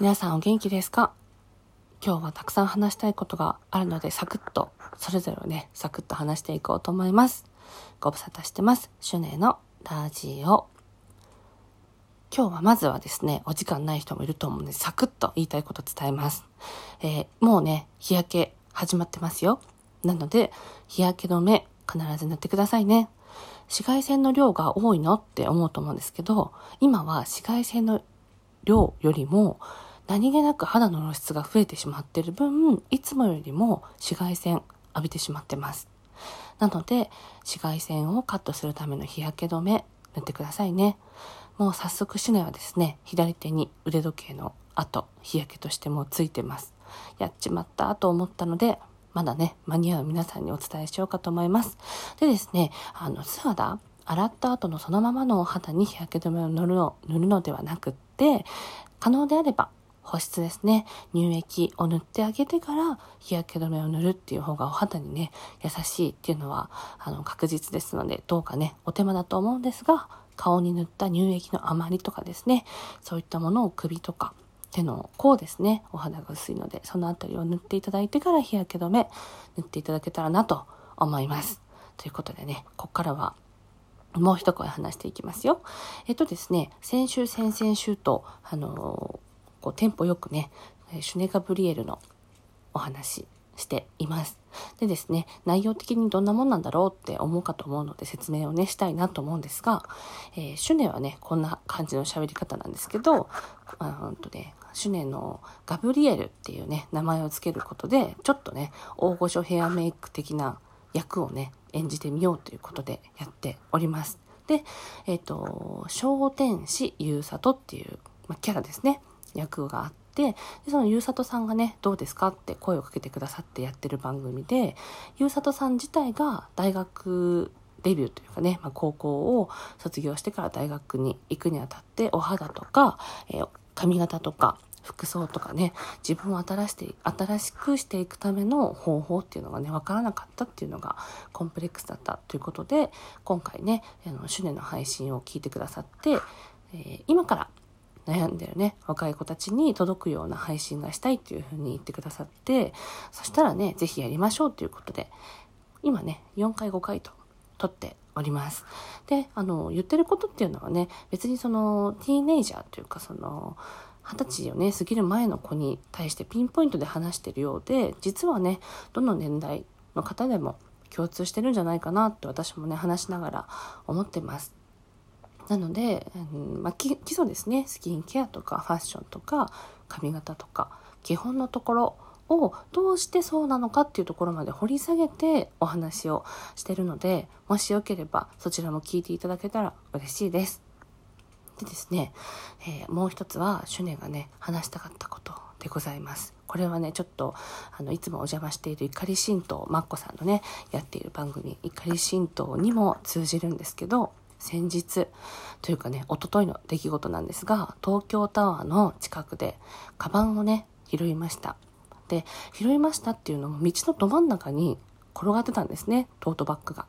皆さんお元気ですか？今日はたくさん話したいことがあるのでサクッと、それぞれをね、サクッと話していこうと思います。ご無沙汰してます。シュネのラジオ。今日はまずはですね、お時間ない人もいると思うので、サクッと言いたいこと伝えます。えー、もうね、日焼け始まってますよ。なので、日焼け止め必ず塗ってくださいね。紫外線の量が多いのって思うと思うんですけど、今は紫外線の量よりも何気なく肌の露出が増えてしまってる分、いつもよりも紫外線浴びてしまってます。なので、紫外線をカットするための日焼け止め、塗ってくださいね。もう早速シュネはですね、左手に腕時計の跡、日焼けとしてもついてます。やっちまったと思ったので、まだね、間に合う皆さんにお伝えしようかと思います。でですね、あの、素肌、洗った後のそのままのお肌に日焼け止めを塗るの塗るのではなくって、可能であれば保湿ですね。乳液を塗ってあげてから日焼け止めを塗るっていう方がお肌にね、優しいっていうのは、あの、確実ですので、どうかね、お手間だと思うんですが、顔に塗った乳液の余りとかですね、そういったものを首とか、手の甲ですね、お肌が薄いので、そのあたりを塗っていただいてから日焼け止め塗っていただけたらなと思います。ということでね、ここからはもう一声話していきますよ。えっとですね、先週、先々週と、あのこうテンポよくね、シュネガブリエルのお話しています。でですね、内容的にどんなもんなんだろうって思うかと思うので説明をね、したいなと思うんですが、えー、シュネはね、こんな感じの喋り方なんですけど、あんとね、シュネのガブリエルっていうね、名前を付けることで、ちょっとね、大御所ヘアメイク的な役をね、演じてみようということでやっております。で、えっ、ー、と、小天使ゆうさとっていう、ま、キャラですね。役があって、でそのゆうさとさんがね、どうですかって声をかけてくださってやってる番組で、ゆうさとさん自体が大学デビューというかね、まあ、高校を卒業してから大学に行くにあたって、お肌とか、えー、髪型とか、服装とかね、自分を新して、新しくしていくための方法っていうのがね、わからなかったっていうのがコンプレックスだったということで、今回ね、あの、シュネの配信を聞いてくださって、えー、今から悩んでるね、若い子たちに届くような配信がしたいっていうふうに言ってくださって、そしたらね、ぜひやりましょうということで、今ね、4回5回と撮っております。で、あの、言ってることっていうのはね、別にその、ティーネイジャーというかその、二十歳をね、過ぎる前の子に対してピンポイントで話してるようで、実はね、どの年代の方でも共通してるんじゃないかなって私もね、話しながら思ってます。なので、うんまあ、基礎ですねスキンケアとかファッションとか髪型とか基本のところをどうしてそうなのかっていうところまで掘り下げてお話をしてるのでもしよければそちらも聞いていただけたら嬉しいです。でですね、えー、もう一つはシュネがね話したかったことでございます。これはねちょっとあのいつもお邪魔している怒り神道マッコさんのねやっている番組怒り神道にも通じるんですけど先日というかね、おとといの出来事なんですが、東京タワーの近くで、カバンをね、拾いました。で、拾いましたっていうのも道のど真ん中に転がってたんですね、トートバッグが。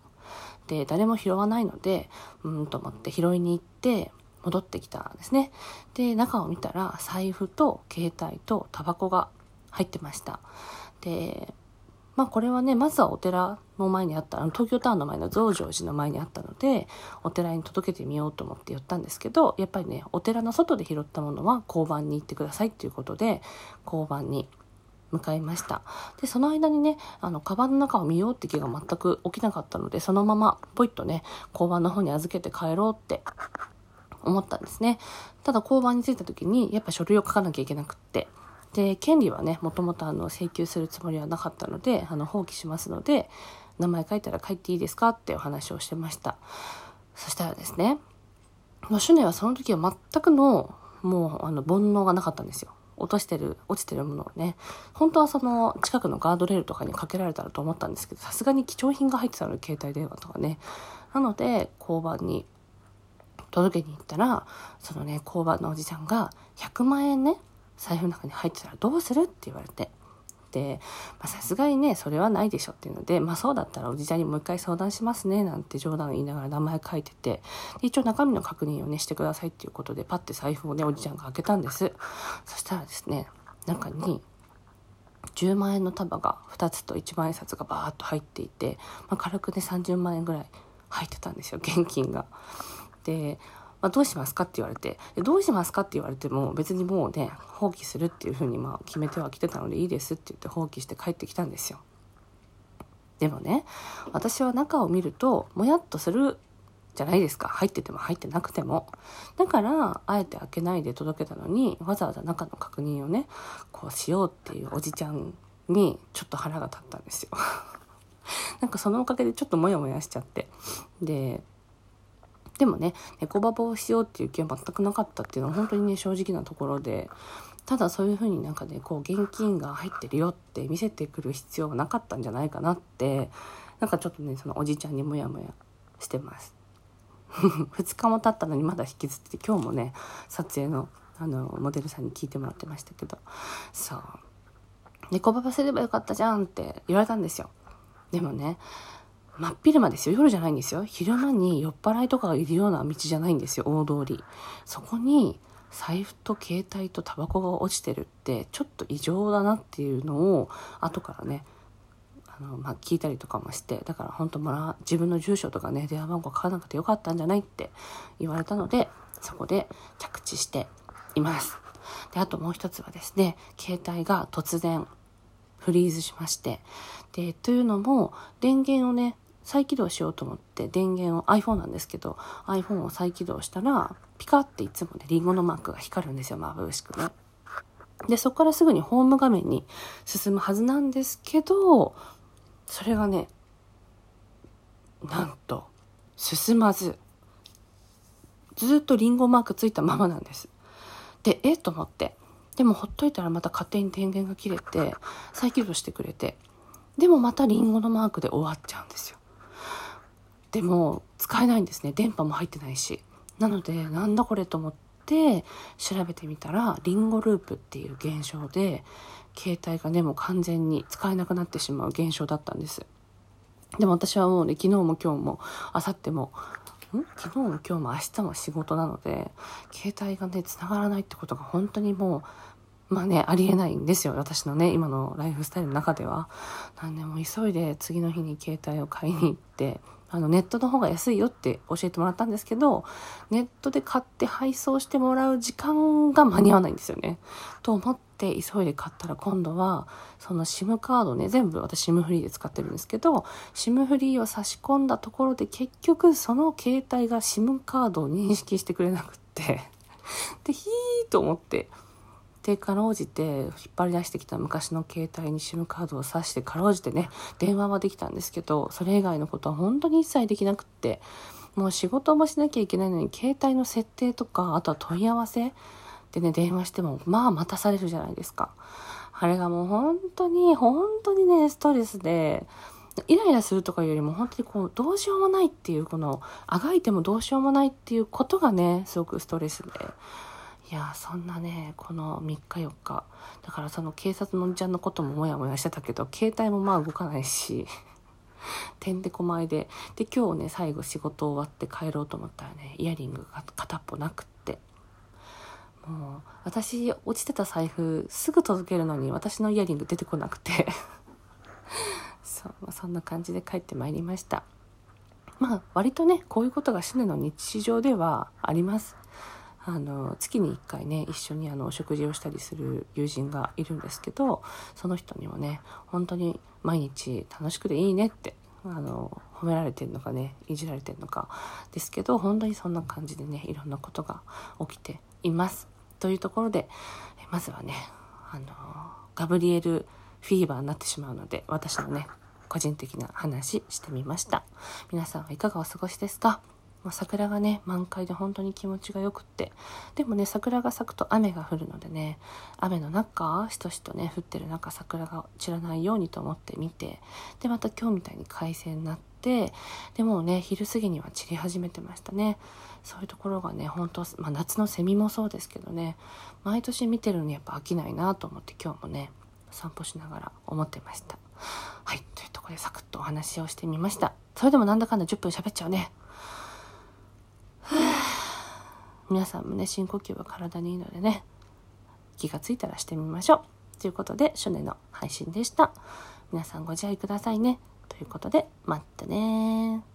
で、誰も拾わないので、うんと思って拾いに行って、戻ってきたんですね。で、中を見たら、財布と携帯とタバコが入ってました。で、まあこれはね、まずはお寺の前にあった、あの東京タワーの前の増上寺の前にあったので、お寺に届けてみようと思って寄ったんですけど、やっぱりね、お寺の外で拾ったものは交番に行ってくださいっていうことで、交番に向かいました。で、その間にね、あの、カバンの中を見ようって気が全く起きなかったので、そのままポイッとね、交番の方に預けて帰ろうって思ったんですね。ただ交番に着いた時に、やっぱ書類を書かなきゃいけなくって、で、権利はね、もともと請求するつもりはなかったので、あの放棄しますので、名前書いたら書いていいですかってお話をしてました。そしたらですね、シュネはその時は全くの、もう、あの、煩悩がなかったんですよ。落としてる、落ちてるものをね。本当はその、近くのガードレールとかにかけられたらと思ったんですけど、さすがに貴重品が入ってたの、携帯電話とかね。なので、交番に届けに行ったら、そのね、交番のおじちゃんが、100万円ね、財布の中に入ってたらどうする？って言われて。で、さすがにね、それはないでしょっていうので、まあそうだったらおじちゃんにもう一回相談しますね、なんて冗談言いながら名前書いてて、一応中身の確認をね、してくださいっていうことで、パッて財布をね、おじちゃんが開けたんです。そしたらですね、中に、10万円の束が2つと1万円札がバーッと入っていて、まあ、軽くね30万円ぐらい入ってたんですよ現金が。でまあ、どうしますかって言われて、どうしますかって言われても別にもうね、放棄するっていうふうにまあ決めてはきてたのでいいですって言って放棄して帰ってきたんですよ。でもね、私は中を見ると、もやっとするじゃないですか。入ってても入ってなくても。だから、あえて開けないで届けたのに、わざわざ中の確認をね、こうしようっていうおじちゃんに、ちょっと腹が立ったんですよ。なんかそのおかげでちょっとモヤモヤしちゃって。で、でもね、猫ババをしようっていう気は全くなかったっていうのは本当にね、正直なところで、ただそういうふうになんかね、こう現金が入ってるよって見せてくる必要はなかったんじゃないかなって、なんかちょっとね、そのおじちゃんにモヤモヤしてます。2日も経ったのにまだ引きずって今日もね、撮影のあの、モデルさんに聞いてもらってましたけど、そう。猫ババすればよかったじゃんって言われたんですよ。でもね、真っ昼間ですよ。夜じゃないんですよ。昼間に酔っ払いとかがいるような道じゃないんですよ。大通り。そこに財布と携帯とタバコが落ちてるってちょっと異常だなっていうのを後からね、あの、まあ、聞いたりとかもして、だから本当もら自分の住所とかね、電話番号書かなくてよかったんじゃないって言われたので、そこで着地しています。で、あともう一つはですね、携帯が突然フリーズしまして、で、というのも、電源をね、再起動しようと思って電源を iPhone なんですけど iPhone を再起動したらピカっていつもねリンゴのマークが光るんですよ眩しくね。でそこからすぐにホーム画面に進むはずなんですけどそれがねなんと進まずずっとリンゴマークついたままなんです。でえ？っと思ってでもほっといたらまた勝手に電源が切れて再起動してくれてでもまたリンゴのマークで終わっちゃうんですよ。でも使えないんですね電波も入ってないしなのでなんだこれと思って調べてみたらリンゴループっていう現象で携帯がねもう完全に使えなくなってしまう現象だったんですでも私はもうね昨日も今日も明後日もん？昨日も今日も明日も仕事なので携帯がね繋がらないってことが本当にもうまあね、ありえないんですよ。私のね、今のライフスタイルの中では。なんでも急いで次の日に携帯を買いに行って、あのネットの方が安いよって教えてもらったんですけど、ネットで買って配送してもらう時間が間に合わないんですよね。と思って急いで買ったら今度は、その SIM カードね、全部私 SIM フリーで使ってるんですけど、SIM フリーを差し込んだところで結局その携帯が SIM カードを認識してくれなくって、で、ひーと思って、でかろうじて引っ張り出してきた昔の携帯に SIM カードを挿してかろうじてね電話はできたんですけどそれ以外のことは本当に一切できなくってもう仕事もしなきゃいけないのに携帯の設定とかあとは問い合わせでね電話してもまあ待たされるじゃないですか。あれがもう本当に本当にねストレスでイライラするとかよりも本当にこうどうしようもないっていうこのあがいてもどうしようもないっていうことがねすごくストレスで。いやそんなねこの3日4日。だからその警察のおじちゃんのこともモヤモヤしてたけど携帯もまあ動かないしてんでこまいで。で今日ね最後仕事終わって帰ろうと思ったらねイヤリングが片っぽなくって。もう私落ちてた財布すぐ届けるのに私のイヤリング出てこなくて。そう、そんな感じで帰ってまいりました。まあ割とねこういうことがシネの日常ではあります。あの月に1回ね一緒にあのお食事をしたりする友人がいるんですけどその人にもね本当に毎日楽しくていいねってあの褒められてるのかねいじられてるのかですけど本当にそんな感じでねいろんなことが起きています。というところでまずはねあのガブリエルフィーバーになってしまうので私のね個人的な話してみました。皆さんはいかがお過ごしですか？まあ、桜がね満開で本当に気持ちがよくって。でもね桜が咲くと雨が降るのでね雨の中しとしとね降ってる中桜が散らないようにと思って見てでまた今日みたいに快晴になってでもうね昼過ぎには散り始めてましたね。そういうところがね本当、まあ、夏のセミもそうですけどね毎年見てるのにやっぱ飽きないなと思って今日もね散歩しながら思ってました。はいというところでサクッとお話をしてみました。それでもなんだかんだ10分喋っちゃうね。皆さんもね深呼吸は体にいいのでね気がついたらしてみましょう。ということで初年の配信でした。皆さんご自愛くださいね。ということでまたね